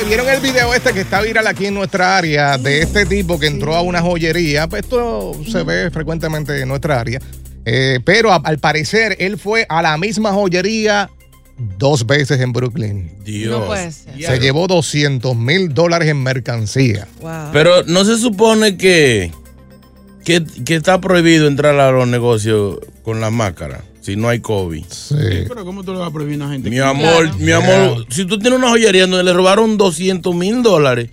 Oye, ¿vieron el video este que está viral aquí en nuestra área de este tipo que entró a una joyería? Pues esto se ve frecuentemente en nuestra área. Eh, pero a- al parecer él fue a la misma joyería dos veces en Brooklyn. Dios. No puede ser. Se llevó 200 mil dólares en mercancía. Wow. Pero no se supone que, que, que está prohibido entrar a los negocios con la máscara si no hay COVID. Sí. Pero ¿cómo tú le vas a prohibir a una gente? Mi amor, Claro. mi amor, si tú tienes una joyería donde le robaron 200 mil dólares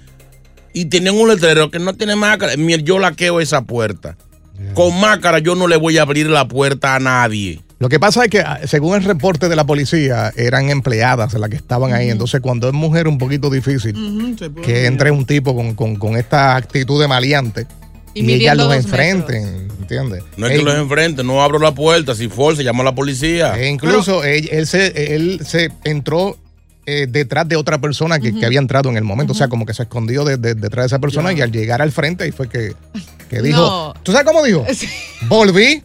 y tenían un letrero que no tiene máscara, yo laqueo esa puerta. Con máscara yo no le voy a abrir la puerta a nadie. Lo que pasa es que, ah, según el reporte de la policía, eran empleadas las que estaban ahí. Entonces, cuando es mujer, un poquito difícil que entre un tipo con, con- con esta actitud de maleante Y midiendo los dos enfrenten, ¿entiendes? No es que los enfrente, no abro la puerta, si force, llamo a la policía. e incluso él, él se, él se entró eh, detrás de otra persona que, que había entrado en el momento. O sea, como que se escondió de- de- detrás de esa persona y al llegar al frente ahí fue que, que dijo. No. ¿Tú sabes cómo dijo? Sí. Volví.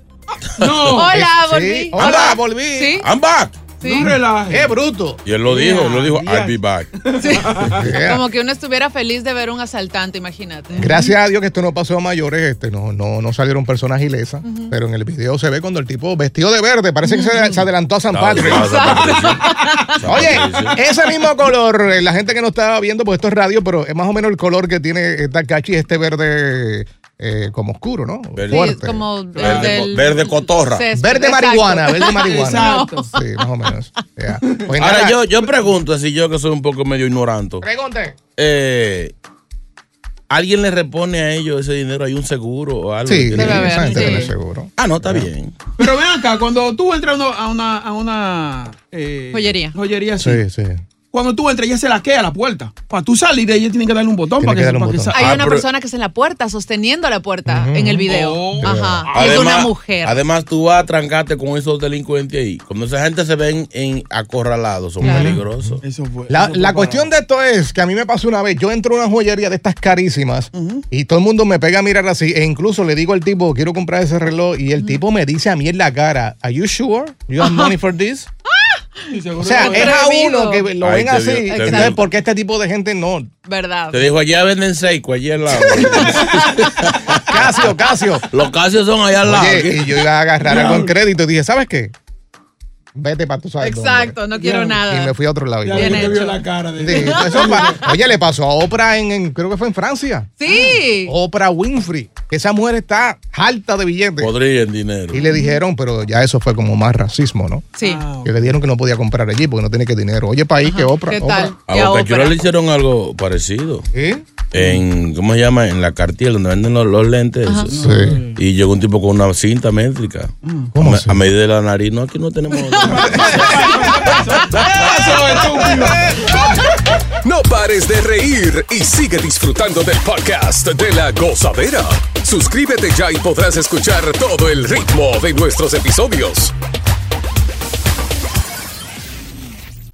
No, Hola, Sí, volví. Hola, volví. Sí. I'm back. Sí. no. ¡Qué bruto! Y él lo dijo, él lo dijo, Yeah, I'll be back. Yeah. Como que uno estuviera feliz de ver un asaltante, imagínate. Gracias a Dios que esto no pasó a mayores, este, no, no, no salieron personas ilesas, pero en el video se ve cuando el tipo vestido de verde, parece que se, se adelantó a San Patrick. Oye, ese mismo color, eh, la gente que no estaba viendo, pues esto es radio, pero es más o menos el color que tiene esta cachi, este verde eh, como oscuro, ¿no? Verde. Sí, Fuerte. como Verde del- verde cotorra. césped, Verde exacto. marihuana, verde marihuana. Exacto. Sí, más o menos. Yeah. Pues Ahora nada, yo, yo pregunto, así yo que soy un poco medio ignorante, Pregunte. eh, ¿alguien le repone a ellos ese dinero? ¿Hay un seguro o algo? Sí, Debe haber, esa gente sí. tiene seguro. Ah, no, está bien. Pero ven acá, cuando tú entras a una, a una, eh, Joyería. joyería así, Sí, sí. Cuando tú entras, ella se laquea la puerta. Para tú salir de ella, tienen que darle un botón Tiene para que que, darle un para que Hay Ah, una pero- persona que está en la puerta, sosteniendo la puerta en el video. Oh. Ajá. Es una mujer. Además, tú vas a trancarte con esos delincuentes ahí. Cuando esa gente se ven en acorralados, son Claro. peligrosos. Eso fue. La, eso fue la cuestión de esto es que a mí me pasó una vez, yo entro a una joyería de estas carísimas y todo el mundo me pega a mirar así e incluso le digo al tipo, quiero comprar ese reloj y el tipo me dice a mí en la cara, ¿Are you sure? You have money for this? O sea, es a uno que lo Ay, ven te así. vio, te Entonces. ¿por qué este tipo de gente no? ¿Verdad? Te dijo, allá venden seco, allí al lado. Casio, Casio. Los casios son allá al lado. Oye, y yo iba a agarrar algo en crédito y dije, ¿sabes qué? Vete para tu sabes dónde". Exacto, no quiero Ya. Y nada. me fui a otro lado. Ya Bien hecho. la cara de Sí, eso pa- Oye, le pasó a Oprah en, en- creo que fue en Francia. Sí. Oprah Winfrey, que esa mujer está harta de billetes. Podría en dinero. Y le dijeron, pero ya eso fue como más racismo, ¿no? Sí. Ah, Que le dijeron que no podía comprar allí porque no tiene que dinero. Oye, país, que Oprah. ¿Qué tal? A Y a Oprah. le hicieron algo parecido. Oprah. ¿Eh? En, ¿cómo se llama? En la cartier, donde venden los, los lentes. Sí. Y llegó un tipo con una cinta métrica. ¿Cómo a, me- así? a medida de la nariz. No, aquí no tenemos. No pares de reír y sigue disfrutando del podcast de la gozadera. Suscríbete ya y podrás escuchar todo el ritmo de nuestros episodios.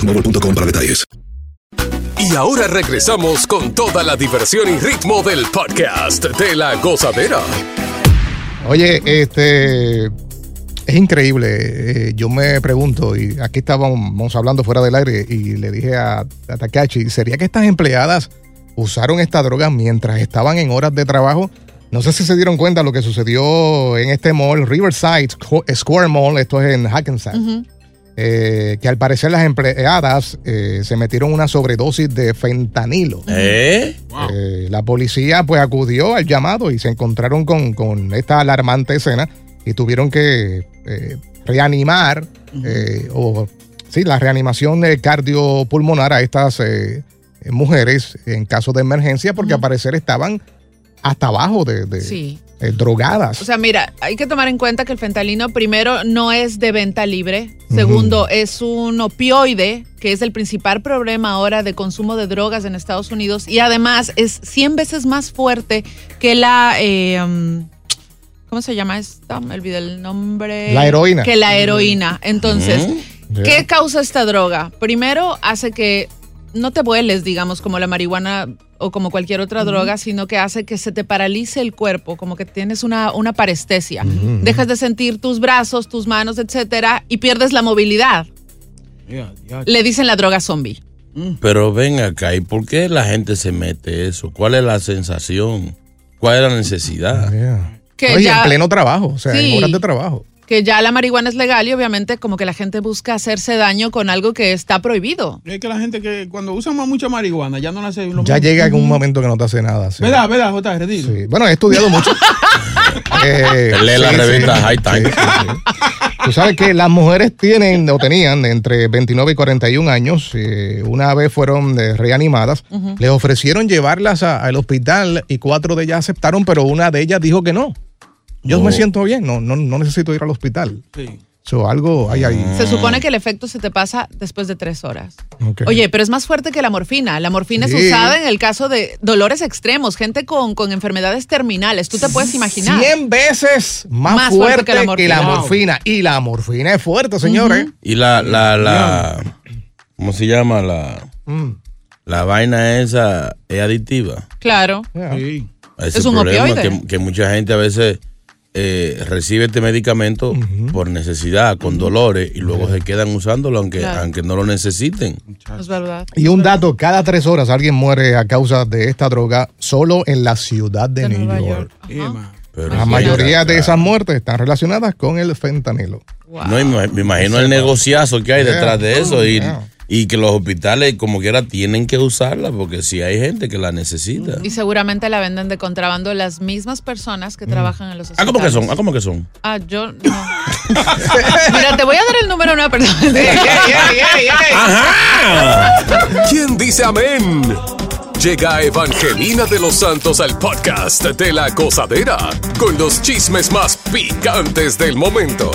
boostmobile.com para detalles. Y ahora regresamos con toda la diversión y ritmo del podcast de la gozadera. Oye, este es increíble. Eh, yo me pregunto, y aquí estábamos hablando fuera del aire, y le dije a, a Takashi, ¿sería que estas empleadas usaron esta droga mientras estaban en horas de trabajo? No sé si se dieron cuenta lo que sucedió en este mall, Riverside Square Mall, esto es en Hackensack. Eh, que al parecer las empleadas eh, se metieron una sobredosis de fentanilo. ¿Eh? Eh, la policía pues acudió al llamado y se encontraron con, con esta alarmante escena y tuvieron que eh, reanimar eh, o sí, la reanimación cardiopulmonar a estas mujeres en caso de emergencia porque al parecer estaban hasta abajo de, de, Sí. Eh, drogadas. O sea, mira, hay que tomar en cuenta que el fentanilo, primero, no es de venta libre. Segundo, es un opioide, que es el principal problema ahora de consumo de drogas en Estados Unidos. Y además es 100 veces más fuerte que la... eh, um, ¿Cómo se llama esta? Me olvidé el nombre. La heroína. Que la heroína. Entonces. ¿qué causa esta droga? Primero, hace que no te vueles, digamos, como la marihuana o como cualquier otra droga, sino que hace que se te paralice el cuerpo, como que tienes una, una parestesia. Dejas de sentir tus brazos, tus manos, etcétera, y pierdes la movilidad. Le dicen la droga zombie. Pero ven acá, ¿y por qué la gente se mete eso? ¿Cuál es la sensación? ¿Cuál es la necesidad? Yeah. Que Oye, ya- en pleno trabajo, o sea, Sí. en horas de trabajo. Que ya la marihuana es legal y obviamente como que la gente busca hacerse daño con algo que está prohibido. Es que la gente que cuando usa más mucha marihuana ya no la hace lo Ya mismo. llega en un momento que no te hace nada. sí. ¿Verdad, verdad, JR? Sí. Bueno, he estudiado mucho. Eh, Lee la sí, revista sí. High Time. Sí, sí, sí. Tú sabes que las mujeres tienen o tenían entre 29 y 41 años. eh, una vez fueron eh, reanimadas. Les ofrecieron llevarlas al hospital y cuatro de ellas aceptaron, pero una de ellas dijo que no. Yo Oh. me siento bien, no, no, no necesito ir al hospital. Sí. So, algo hay ahí. Se supone que el efecto se te pasa después de tres horas. Oye, pero es más fuerte que la morfina. La morfina Sí. es usada en el caso de dolores extremos, gente con, con enfermedades terminales. Tú te puedes imaginar. 100 veces más, Más fuerte, fuerte que la que la morfina. Y la morfina es fuerte, señores. Y la, la, la, ¿cómo se llama? La, Mm. la vaina esa es adictiva. Claro. Yeah. Sí. Ese Es un problema opioide. que, que mucha gente a veces eh, recibe este medicamento por necesidad, con dolores, y luego se quedan usándolo aunque, Claro. aunque no lo necesiten. Es verdad. Y un dato, cada tres horas alguien muere a causa de esta droga solo en la ciudad de, De New Nueva York. Pero La mayoría de esas muertes están relacionadas con el fentanilo. Wow. No, me, imagino el negociazo que hay detrás de eso y, Yeah. Y que los hospitales como quiera tienen que usarla porque si hay gente que la necesita. Y seguramente la venden de contrabando las mismas personas que trabajan en los Ah, hospitales. ¿cómo que son? Ah, ¿cómo que son? Ah, yo no. Mira, te voy a dar el número de una persona. ¿Quién dice amén? Llega Evangelina de los Santos al podcast de la gozadera con los chismes más picantes del momento.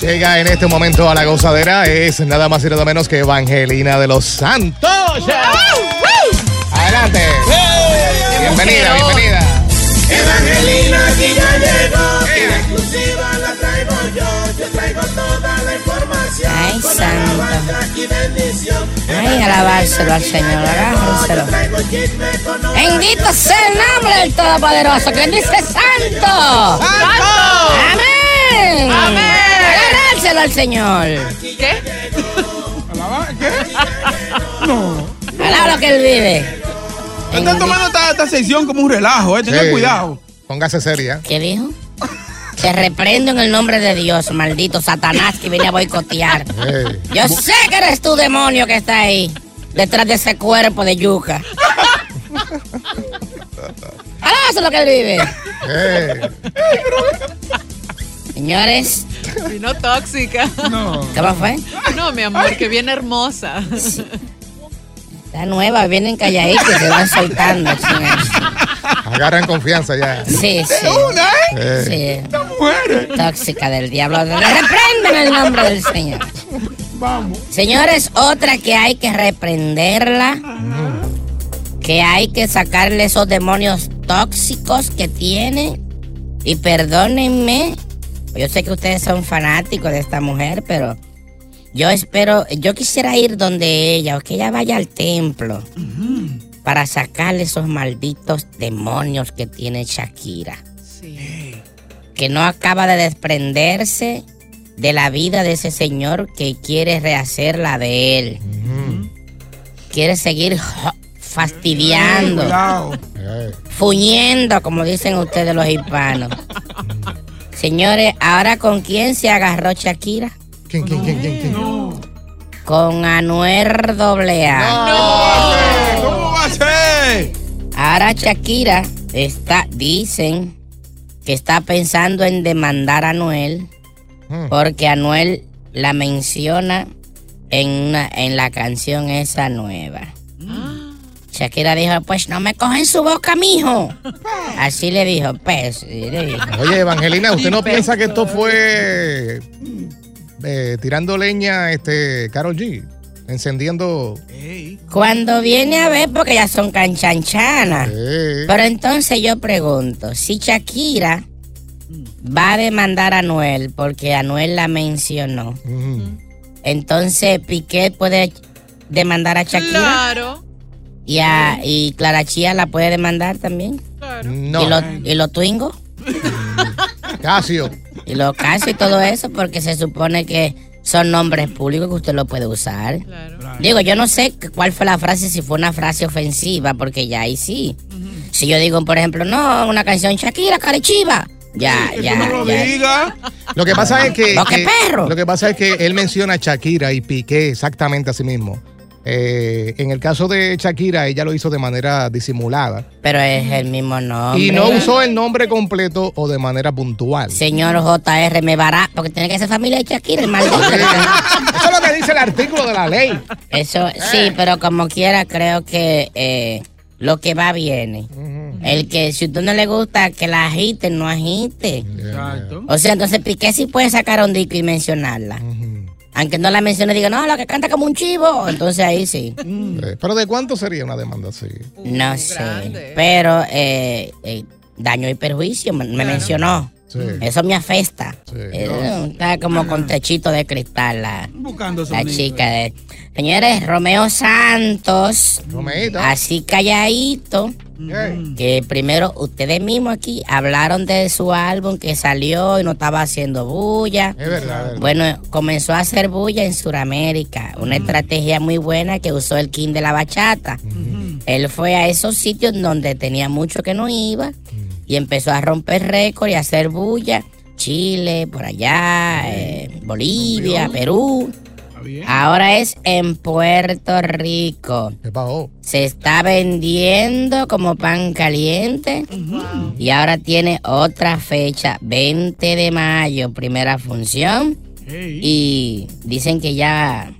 Llega en este momento a la gozadera, es nada más y nada menos que Evangelina de los Santos. Adelante. Bienvenida, bienvenida. Evangelina aquí ya llegó, la exclusiva la traigo yo, yo traigo toda la información. Ay, con santo. alabanza y bendición. Ay, alabárselo al Señor, agárrenselo. Bendito sea el nombre del Todopoderoso, que dice santo. ¡Santo! ¡Amén! ¡Amén! dárselo al señor. ¿Qué? No. Alaba lo que él vive. Están tomando esta, esta sección como un relajo, eh. Tengan Sí. cuidado. Póngase seria. ¿Qué dijo? Te reprendo en el nombre de Dios, maldito Satanás que viene a boicotear. Yo sé que eres tú, demonio, que está ahí, detrás de ese cuerpo de yuca. Alaba eso lo que él vive. Ey. Señores, Vino tóxica. No. ¿cómo fue? No, mi amor, que viene hermosa. Está nueva, vienen calladitos y se van soltando. señores. Agarran confianza ya. Sí, sí. Una, ¿eh? Sí. Muere. Tóxica del diablo. Reprenden en el nombre del Señor. Vamos. Señores, otra que hay que reprenderla. Que hay que sacarle esos demonios tóxicos que tiene. Y perdónenme. Yo sé que ustedes son fanáticos de esta mujer, pero yo espero, yo quisiera ir donde ella, o que ella vaya al templo para sacarle esos malditos demonios que tiene Shakira Sí. que no acaba de desprenderse de la vida de ese señor que quiere rehacer la de él. Quiere seguir fastidiando, fuñendo, como dicen ustedes los hispanos. Señores, ¿ahora con quién se agarró Shakira? ¿Quién, quién, quién, quién, quién? Con Anuer AA. ¿Cómo va a ser? Ahora Shakira está, dicen que está pensando en demandar a Anuel Mm. porque Anuel la menciona en, una, en la canción esa nueva. Shakira dijo, pues no me cogen su boca, mijo. Así le dijo, pues. le dijo. Oye, Evangelina, ¿usted no piensa que esto fue eh, tirando leña, este, Carol G? Encendiendo. Cuando viene a ver, porque ya son canchanchanas. Eh, Pero entonces yo pregunto, si Shakira va a demandar a Anuel porque Anuel la mencionó, entonces Piqué puede demandar a Shakira Claro. Y, a, y Clara Chía la puede demandar también. No. ¿Y los y Twingo? Casio. Y los casos y todo eso, porque se supone que son nombres públicos que usted lo puede usar. Digo, yo no sé cu- cuál fue la frase, si fue una frase ofensiva, porque ya ahí sí. Si yo digo, por ejemplo, no, una canción Shakira, Carechiva. Ya, ya, no lo ya. diga. Lo que pasa es que. ¡Boque que- perro! Lo que pasa es que él menciona a Shakira y Piqué exactamente a sí mismo. Eh, en el caso de Shakira, ella lo hizo de manera disimulada. Pero es el mismo nombre. Y no usó el nombre completo o de manera puntual. Señor JR, me vará, porque tiene que ser familia de Shakira, el maldito. Eso es lo que dice el artículo de la ley. Eso, sí, pero como quiera, creo que eh, lo que va viene. El que si a usted no le gusta que la agite, no agite. Exacto. O sea, entonces Piqué sí puede sacar un disco y mencionarla. Aunque no la mencione, diga, no, la que canta como un chivo. Entonces ahí sí. Eh, Pero ¿de cuánto sería una demanda así? No sé. Pero eh, eh, daño y perjuicio me, me mencionó. Sí. Eso me afecta. Sí. Eh, está como con techito de cristal la, Buscando la chica. De... Señores, Romeo Santos. Romeito. Así calladito. Que primero ustedes mismos aquí hablaron de su álbum que salió y no estaba haciendo bulla. Es verdad, es verdad. Bueno, comenzó a hacer bulla en Sudamérica. Una estrategia muy buena que usó el King de la Bachata. Él fue a esos sitios donde tenía mucho que no iba y empezó a romper récord y a hacer bulla. Chile, por allá, eh, Bolivia, Perú. Bien. Ahora es en Puerto Rico. ¿Qué pasó? Se está vendiendo como pan caliente y ahora tiene otra fecha, 20 de mayo, primera función. Y dicen que ya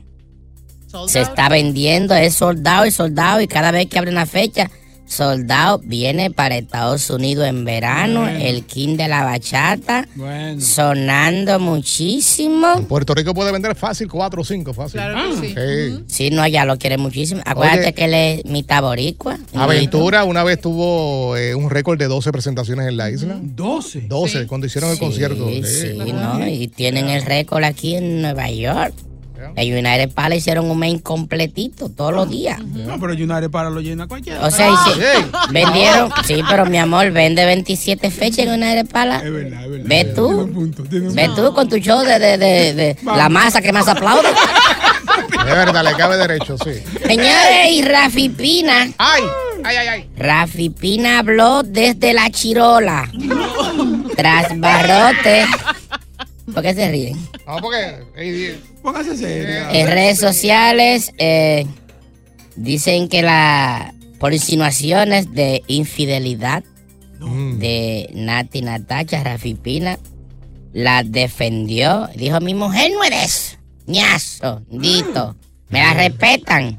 se está vendiendo, es soldado y soldado. Y cada vez que abre una fecha, soldado viene para Estados Unidos en verano. El King de la Bachata Bueno. sonando muchísimo. Puerto Rico puede vender fácil, cuatro o cinco, fácil. Claro que sí. Sí. Sí, no, ya lo quiere muchísimo. Acuérdate Oye. que él es mitad boricua. Aventura una vez tuvo eh, un récord de 12 presentaciones en la isla. 12. 12, cuando hicieron el Sí, concierto. Sí, Sí. ¿no? Y tienen el récord aquí en Nueva York. En United Pala hicieron un main completito todos los días. No, pero United para lo llena cualquiera. O sea, hice- vendieron, sí, pero mi amor, vende 27 fechas en United Pala. Es verdad, es verdad. Ve tú, ve tú con tu show de, de, de, de la masa que más aplaude. De verdad, le cabe derecho, sí. Señores, y Rafi Pina. Ay, ay, ay, ay. Rafi Pina habló desde la chirola. Tras barrote. ¿Por qué se ríen? No, porque. ey, Póngase serio. En redes sociales eh, dicen que la por insinuaciones de infidelidad de Nati Natacha Rafi Pina la defendió. Dijo, mi mujer no eres ñazo, dito. Me la respetan.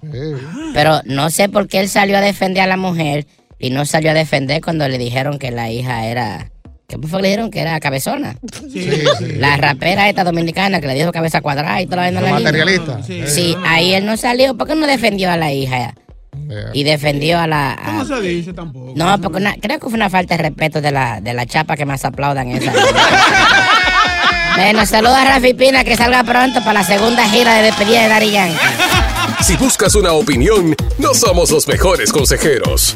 Pero no sé por qué él salió a defender a la mujer y no salió a defender cuando le dijeron que la hija era... ¿Qué fue que le dijeron? Que era cabezona. La rapera esta dominicana que le dijo cabeza cuadrada y toda la vaina. a Los la niña. materialistas. Sí. Sí. ahí él no salió. ¿Por qué no defendió a la hija? Y defendió a la... a- No se dice tampoco. no, porque una- creo que fue una falta de respeto de la, de la chapa que más aplaudan esa. bueno, saludos a Rafi Pina, que salga pronto para la segunda gira de despedida de Dari Yankee. Si buscas una opinión, no somos los mejores consejeros.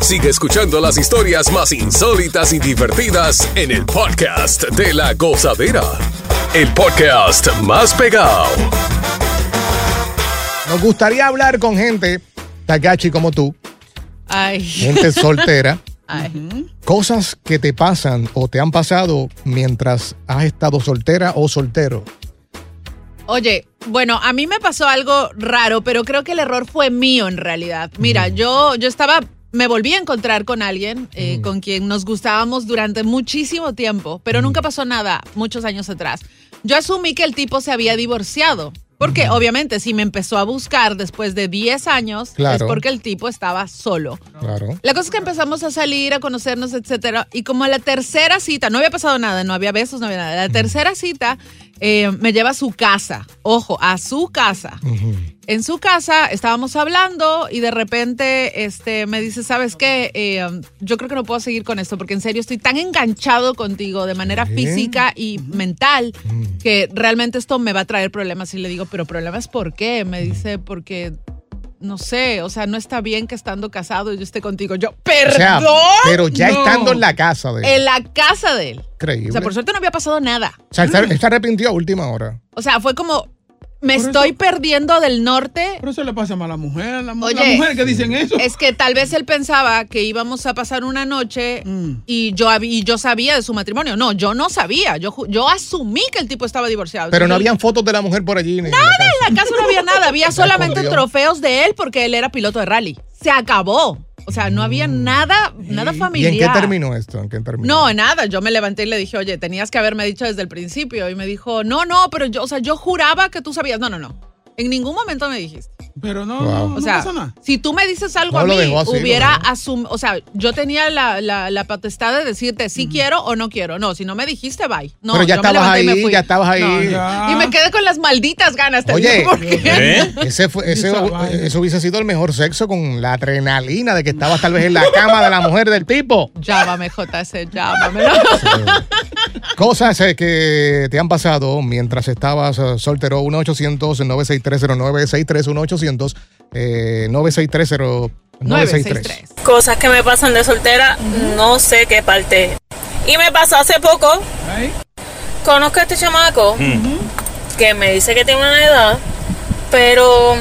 Sigue escuchando las historias más insólitas y divertidas en el podcast de la gozadera. El podcast más pegado. Nos gustaría hablar con gente, Takachi como tú, Ay. gente soltera. Ay. Cosas que te pasan o te han pasado mientras has estado soltera o soltero. Oye, bueno, a mí me pasó algo raro, pero creo que el error fue mío en realidad. Mira, yo, yo estaba, me volví a encontrar con alguien eh, con quien nos gustábamos durante muchísimo tiempo, pero nunca pasó nada muchos años atrás. Yo asumí que el tipo se había divorciado. Porque obviamente si me empezó a buscar después de 10 años Claro. es porque el tipo estaba solo. Claro. La cosa es que empezamos a salir, a conocernos, etcétera. Y como a la tercera cita, no había pasado nada, no había besos, no había nada. La tercera cita eh, me lleva a su casa. Ojo, a su casa. En su casa estábamos hablando y de repente este, me dice, ¿sabes qué? Eh, yo creo que no puedo seguir con esto porque en serio estoy tan enganchado contigo de manera ¿Qué? física y mental que realmente esto me va a traer problemas. Y le digo, pero problemas ¿por qué? Me dice, porque... No sé, o sea, no está bien que estando casado yo esté contigo. Yo, O perdón. sea, pero ya No. estando en la casa de él. En la casa de él. Increíble. O sea, por suerte no había pasado nada. O sea, él se arrepintió a última hora. O sea, fue como, me estoy perdiendo del norte. Pero eso le pasa a la mujer. La, Oye, las mujeres que dicen eso. Es que tal vez él pensaba que íbamos a pasar una noche Mm. y yo, y yo sabía de su matrimonio. No, yo no sabía. Yo, ju- yo asumí que el tipo estaba divorciado. Pero no habían fotos de la mujer por allí. Nada, en la casa no había nada. Había solamente trofeos de él porque él era piloto de rally. Se acabó. O sea, no había nada, nada Mm. ¿Y familiar. en qué terminó esto? ¿En qué terminó? No, nada. Yo me levanté y le dije, oye, tenías que haberme dicho desde el principio. Y me dijo, no, no, pero yo, o sea, yo juraba que tú sabías. No, no, no. En ningún momento me dijiste. Pero no, Wow. no, O sea, pasa nada. si tú me dices algo No, a mí, así, hubiera asumido, o sea, yo tenía la, la, la potestad de decirte si quiero o no quiero. No, si no me dijiste, bye. No, Pero ya yo me estabas levanté y me ahí, fui. ya estabas ahí. No, Ya. Y me quedé con las malditas ganas. Te Oye, digo por qué. ese fue, ese, Esa vaina. eso hubiese sido el mejor sexo con la adrenalina de que estabas tal vez en la cama de la mujer del tipo. Llámame, JC, llámame. Cosas eh, que te han pasado mientras estabas eh, soltero. 1-800-963-0963. 1-800-963-0963. 963. Cosas que me pasan de soltera, no sé qué parte. Y me pasó hace poco. Conozco a este chamaco que me dice que tiene una edad, pero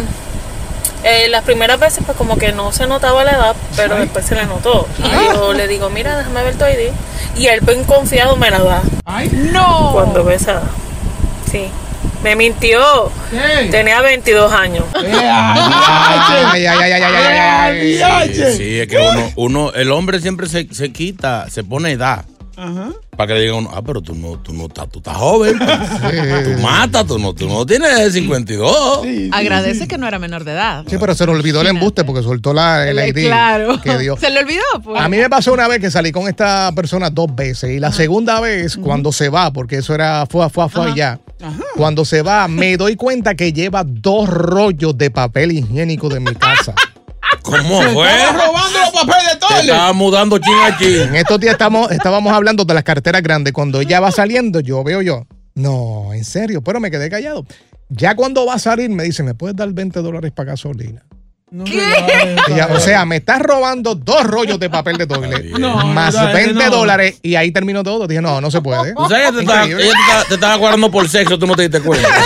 eh, las primeras veces pues como que no se notaba la edad, pero después se le notó. Y yo le digo, mira, déjame ver tu ID. Y él bien confiado me la da. no! Cuando ve esa edad. Sí. Me mintió. Tenía 22 años. Ay, ay, ay, ay, ay, ay, ay. Sí, sí, es que uno, uno, el hombre siempre se, se quita, se pone edad. Para que le digan, uno, ah, pero tú no, tú no estás, tú estás joven. Tú matas, tú no, tú no tienes 52. Agradece que no era menor de edad. Sí, pero se le olvidó el embuste porque soltó la, el ID Claro. que dio. Se le olvidó, pues. A mí me pasó una vez que salí con esta persona dos veces y la segunda vez cuando se va, porque eso era fue, fue, fue y ya. Cuando se va, me doy cuenta que lleva dos rollos de papel higiénico de mi casa. ¿Cómo Se fue? estaba robando los papeles de toilet. estaba mudando chin a chin. En estos días estamos, estábamos hablando de las carteras grandes. Cuando ella va saliendo, yo veo yo. No, en serio, pero me quedé callado. Ya cuando va a salir, me dice, ¿me puedes dar 20 dólares para gasolina? Ya, o sea, me estás robando dos rollos de papel de toilet No, más no, 20 no. dólares y ahí terminó todo. Dije, no, no se puede. ¿Tú sabes que te estaba, ella te estaba, te estaba guardando por sexo, tú no te diste cuenta.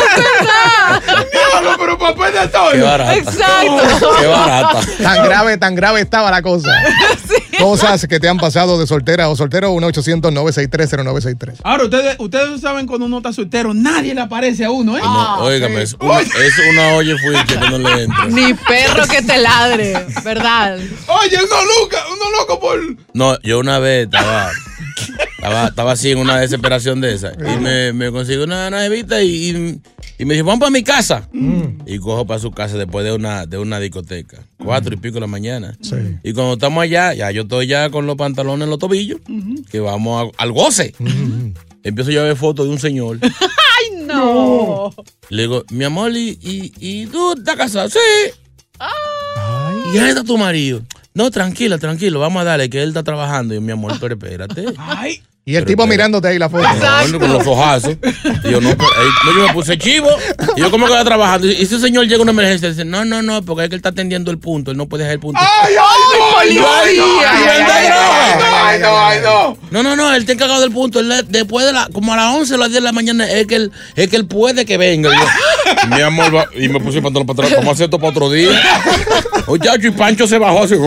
Diablo, pero papel de toilet. Qué barata. Exacto. Qué barata. Tan grave, tan grave estaba la cosa. Cosas que te han pasado de soltera o soltero, 1-800-963-0963. Ahora, ustedes, ustedes saben cuando uno está soltero, nadie le aparece a uno, ¿eh? No, óigame, es una, es una olla fuerte que no le entra. Ni perro que te ladre, ¿verdad? Oye, uno loca, uno loco por. No, yo una vez estaba, estaba, estaba así en una desesperación de esa. Y me, me consigo una navita y, y, y me dijo, vamos para mi casa. Y cojo para su casa después de una, de una discoteca. Cuatro y pico de la mañana. Y cuando estamos allá, ya yo estoy ya con los pantalones en los tobillos, que vamos a- al goce. Empiezo yo a ver fotos de un señor. ¡Ay, no! Le digo, mi amor, ¿y, y, y tú estás casado? Sí. ¿Y ahí está tu marido? No, tranquila, tranquilo, vamos a darle que él está trabajando. Y yo, mi amor, pero espérate. Y el tipo mirándote ahí la foto. No, con los ojazos. Y yo, no, pero, eh, no, yo me puse chivo. Y yo, ¿cómo que va trabajando? Y ese señor llega a una emergencia y dice, no, no, no, porque es que él está atendiendo el punto. Él no puede dejar el punto. ¡Ay, ay, no! ¡Ay, ay, no, ay, ay, ay, ay, no, ay, no. No, no, no, él está encargado del punto. Él, después de la, como a las 11 o las 10 de la mañana, es que él, es que él puede que venga. Yo, mi amor, va- y me puse el pantalón para atrás. A hacer esto para otro día. Muchacho, y Pancho se bajó así.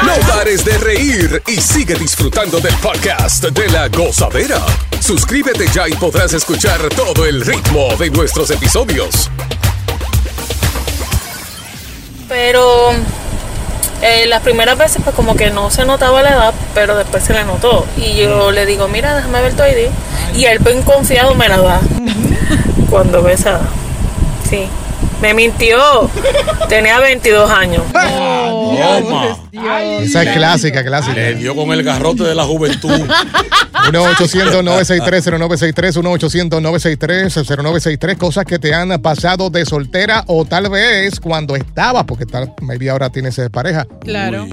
No pares de reír y sigue disfrutando del podcast de la gozadera. Suscríbete ya y podrás escuchar todo el ritmo de nuestros episodios. Pero eh, las primeras veces pues como que no se notaba la edad, pero después se le notó. Y yo le digo, mira, déjame ver tu ID. Y él bien confiado me la da. Cuando ve esa edad. Sí. Me mintió. Tenía 22 años. Toma. Esa es clásica, clásica. Le dio con el garrote de la juventud. 1-800-963-0963, 1-800-963-0963, cosas que te han pasado de soltera o tal vez cuando estabas, porque tal, maybe ahora tienes eh, pareja. Claro.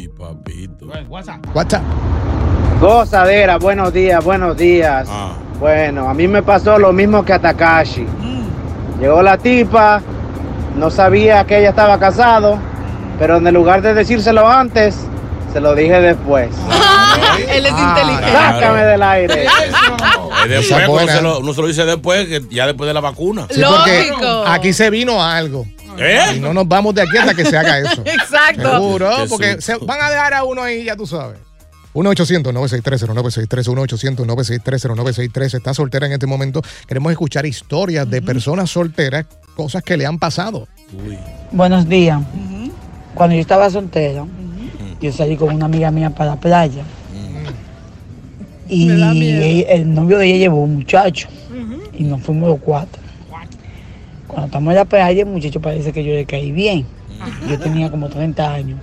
WhatsApp. Gozadera, buenos días, buenos días. Bueno, a mí me pasó lo mismo que a Takashi. Llegó la tipa, no sabía que ella estaba casado, pero en lugar de decírselo antes, se lo dije después. Él es inteligente. Sácame del aire. Es después, buena. se lo, uno se lo dice después, que ya después de la vacuna. Sí, porque aquí se vino algo. ¿Eh? Y no nos vamos de aquí hasta que se haga eso. Exacto. Seguro, porque se van a dejar a uno ahí, ya tú sabes. 1-800-963-0963, 1-800-963-0963. Está soltera en este momento. Queremos escuchar historias de personas solteras, cosas que le han pasado. Buenos días. Cuando yo estaba soltera, yo salí con una amiga mía para la playa. Y ella- el novio de ella llevó un muchacho. Y nos fuimos los cuatro. Cuando estamos en la playa, el muchacho parece que yo le caí bien. Yo tenía como 30 años.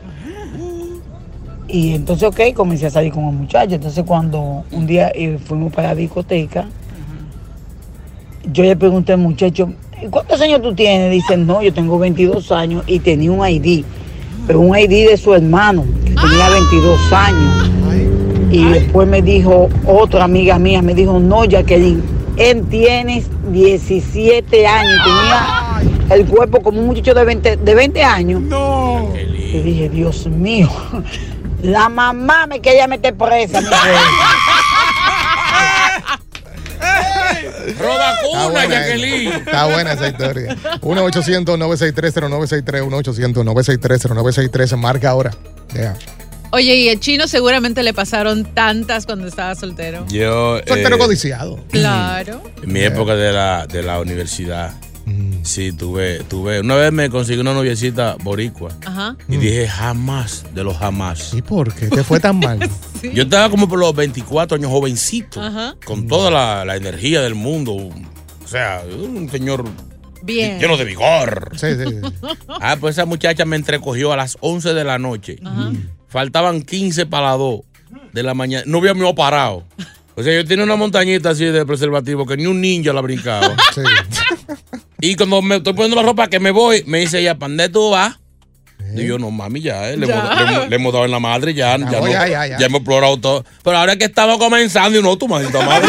Y entonces, ok, comencé a salir con el muchacho. Entonces, cuando un día eh, fuimos para la discoteca, yo le pregunté al muchacho, "¿Y ¿cuántos años tú tienes? Dice, no, yo tengo 22 años y tenía un ID, pero un ID de su hermano, que tenía 22 años. Y después me dijo, otra amiga mía, me dijo, no, Jacqueline, él tiene 17 años, tenía el cuerpo como un muchacho de 20, de 20 años. Yo dije, Dios mío, la mamá me quería meter presa. mi. Roba cuna, buena, Jacqueline. está buena esa historia. 1-800-963-0963, 1-800-963-0963. Marca ahora. Ya. Oye, y el chino seguramente le pasaron tantas cuando estaba soltero. Yo. Soltero eh, codiciado. Claro. En mi época de la, de la universidad. Sí, tuve, tuve. Una vez me conseguí una noviecita boricua. Ajá. Y dije jamás de los jamás. ¿Y por qué te fue tan mal? Yo estaba como por los 24 años, jovencito. Ajá. Con toda la, la energía del mundo. O sea, un señor Bien. lleno de vigor. Sí, sí. Ah, pues esa muchacha me entrecogió a las 11 de la noche. Ajá. Faltaban 15 para las 2 de la mañana. No había mío parado. O sea, yo tenía una montañita así de preservativo que ni un ninja la brincaba. Sí. Y cuando me estoy poniendo la ropa que me voy, me dice ella, ¿para dónde tú vas? Y yo, no, mami, ya, eh, le, Ya. Hemos, le le hemos dado en la madre, ya, ya, no, ya, ya, ya. hemos explorado todo. Pero ahora es que estamos comenzando y no, tu maldita madre.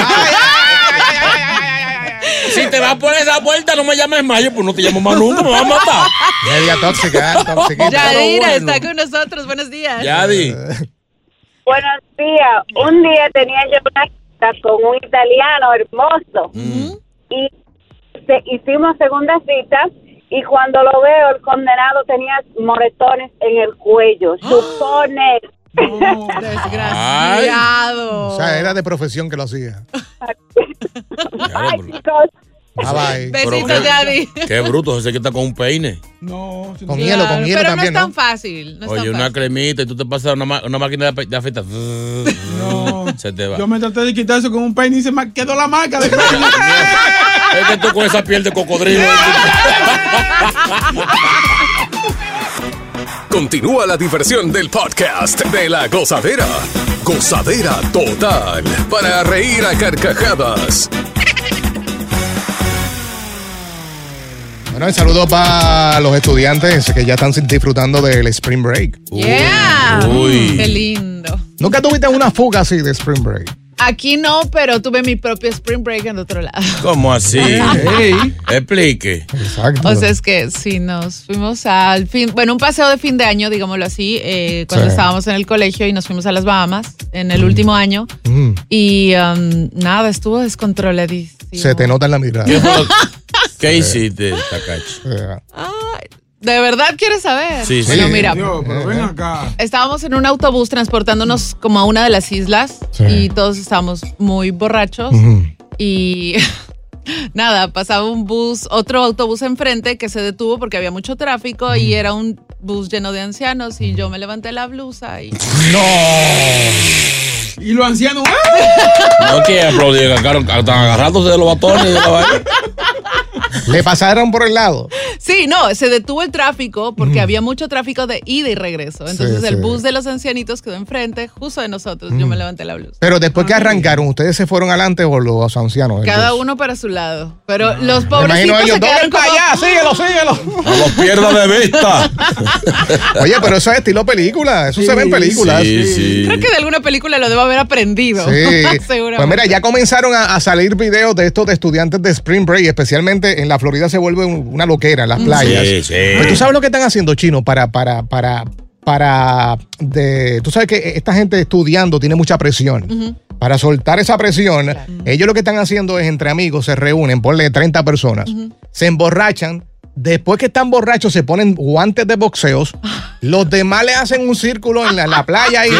si te vas por esa puerta, no me llames más, yo pues no te llamo más nunca, me vas a matar. Media tóxica, ¿eh? toxiquita. Yadira bueno. está con nosotros. Buenos días. Yadi. Buenos días. Un día tenía yo una cita con un italiano hermoso y se- hicimos segunda cita y cuando lo veo el condenado tenía moretones en el cuello. Supone. Desgraciado. O sea, era de profesión que lo hacía. Ay, chicos, Bye bye. Besitos, Yadi. Qué bruto, se quita con un peine. No, Con hielo, con hielo Pero también, no es ¿no? tan fácil. No es Oye, tan una fácil. cremita y tú te pasas una, ma- una máquina de, de afeitar. No. Se te va. Yo me traté de quitar eso con un peine y se me quedó la marca de peine. Es que tú con esa piel de cocodrilo. Continúa la diversión del podcast de la gozadera. Gozadera total. Para reír a carcajadas. Bueno, el saludo para los estudiantes que ya están disfrutando del Spring Break. Yeah. Uy. Qué lindo. ¿Nunca tuviste una fuga así de Spring Break? Aquí no, pero tuve mi propio spring break en otro lado. ¿Cómo así? Explique. Exacto. O sea, es que sí, nos fuimos al fin, bueno, un paseo de fin de año, digámoslo así, eh, cuando Sí. estábamos en el colegio y nos fuimos a las Bahamas en el último año. Mm, Y um, nada, estuvo descontroladísimo. se te nota en la mirada. ¿Qué, qué hiciste, Takachi? Yeah. Ay, ¿De verdad quieres saber? Sí, sí. Bueno, mira, Dios, pero ven acá. estábamos en un autobús transportándonos como a una de las islas Sí. y todos estábamos muy borrachos y nada, pasaba un bus, otro autobús enfrente que se detuvo porque había mucho tráfico y era un bus lleno de ancianos y yo me levanté la blusa y Y los ancianos. No que aplaudir, están agarrándose de los batones. De la vaina. Le pasaron por el lado. Sí, no, se detuvo el tráfico porque había mucho tráfico de ida y regreso. Entonces Sí, el sí. bus de los ancianitos quedó enfrente, justo de nosotros. Yo me levanté la blusa. Pero después que arrancaron, ¿ustedes se fueron adelante o los ancianos? Cada Entonces, uno para su lado. Pero los Me pobrecitos imagino ellos, se quedaron "Doblen para como- allá, síguelo, síguelo. No los pierdas de vista. Oye, pero eso es estilo película. Eso se ve en películas. Sí, sí. Creo que de alguna película lo debo haber aprendido. Sí. Seguramente. Pues mira, ya comenzaron a, a salir videos de estos de estudiantes de Spring Break, especialmente en la Florida se vuelve un- una loquera en las playas. Sí, sí. Pero tú sabes lo que están haciendo, chino, para, para, para, para, de, tú sabes que esta gente estudiando tiene mucha presión. Para soltar esa presión, ellos lo que están haciendo es entre amigos, se reúnen, ponle 30 personas, se emborrachan. Después que están borrachos, se ponen guantes de boxeos. Los demás le hacen un círculo en la, la playa y,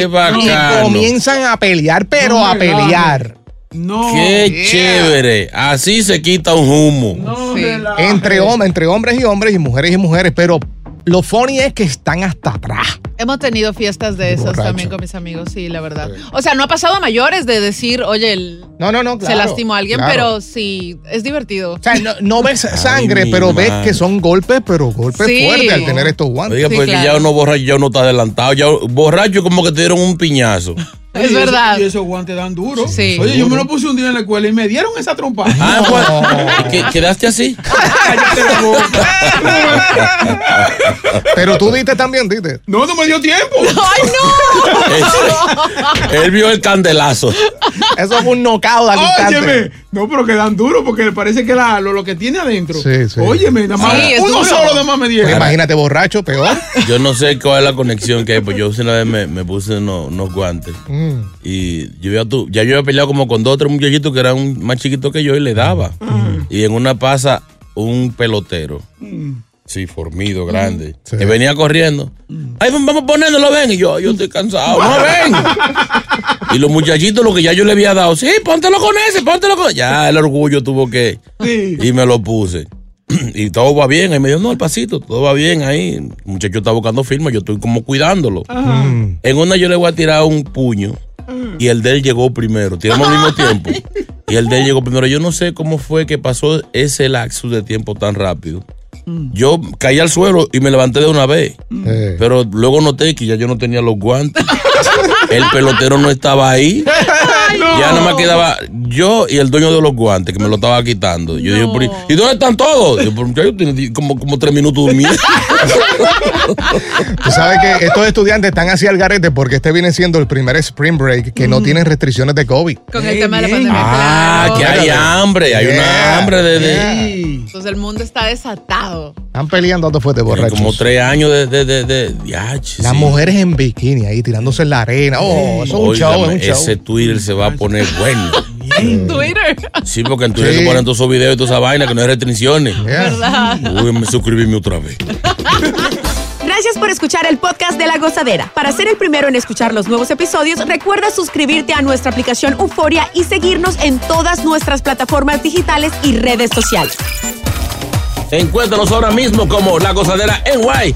comienzan a pelear, pero No a pelear. No. Qué chévere. Así se quita un humo. No Sí. Entre, hombres, entre hombres y hombres y mujeres y mujeres, pero lo funny es que están hasta atrás. Hemos tenido fiestas de esas Borracho. también con mis amigos, sí, la verdad. O sea, no ha pasado a mayores de decir, oye, el- No, no, no, claro. se lastimó a alguien, claro. pero sí, es divertido. O sea, no, no ves sangre, pero ves que son golpes, pero golpes Sí. fuertes al tener estos guantes. Oiga, Sí, porque claro. ya uno borracho, ya uno está adelantado. Ya, borracho como que te dieron un piñazo. Es Y eso- verdad. Y esos guantes dan duro. Sí. Oye, yo me lo puse un día en la escuela y me dieron esa trompa. Ah, pues, ¿y qué- ¿quedaste así? Cállate la boca. Pero tú diste también, diste. No, no me dio tiempo. ¡Ay, Él vio el candelazo. Eso fue un knockout al instante. Óyeme. No, pero quedan duros porque parece que la- lo, lo que tiene adentro. Sí, sí. Óyeme, nada más. Sí, uno duro. solo nada más me dieron. Pues imagínate borracho, peor. Yo no sé cuál es la conexión que hay, pues yo una vez me, me puse unos, unos guantes Mm. Y yo ya, tu- ya yo había peleado como con dos o tres muchachitos que eran más chiquitos que yo y le daba. Y en una pasa un pelotero, sí, formido, grande, Sí. que venía corriendo. Ay, vamos vamos poniéndolo, ven. Y yo, yo estoy cansado, no ven. y los muchachitos, lo que ya yo le había dado, sí, póntelo con ese, póntelo con. Ya el orgullo tuvo que. Sí. Y me lo puse. Y todo va bien. Ahí me dijo, no, el pasito, todo va bien ahí. El muchacho está buscando firma, yo estoy como cuidándolo. Mm. En una yo le voy a tirar un puño y el de él llegó primero. Tiramos al mismo tiempo. Y el de él llegó primero. Yo no sé cómo fue que pasó ese lapsus de tiempo tan rápido. Yo caí al suelo y me levanté de una vez. Pero luego noté que ya yo no tenía los guantes. El pelotero no estaba ahí. Ya nada más quedaba yo y el dueño de los guantes que me lo estaba quitando. Yo dije, "Pero, ¿y dónde están todos? Yo, "Pero, muchacho, tiene como, como tres minutos durmiendo. Tú sabes que estos estudiantes están así al garete porque este viene siendo el primer spring break que no tienen restricciones de COVID. Con el tema de la pandemia. Ah, claro. que hay hambre, hay una hambre de, de- yeah. Entonces el mundo está desatado. Están peleando dando fuerte borrachos. como tres años de, de, de, Las sí. mujeres en bikini ahí tirándose en la arena. Oh, eso es un show, es un show. Ese Twitter se va a poner bueno. En Twitter. Sí, porque en Twitter Sí. se ponen todos esos videos y toda esa vaina que no hay restricciones. Yeah. ¿Verdad? Uy, me suscribirme otra vez. Gracias por escuchar el podcast de La Gozadera. Para ser el primero en escuchar los nuevos episodios, recuerda suscribirte a nuestra aplicación Euforia y seguirnos en todas nuestras plataformas digitales y redes sociales. Encuéntranos ahora mismo como La Gozadera en Guay.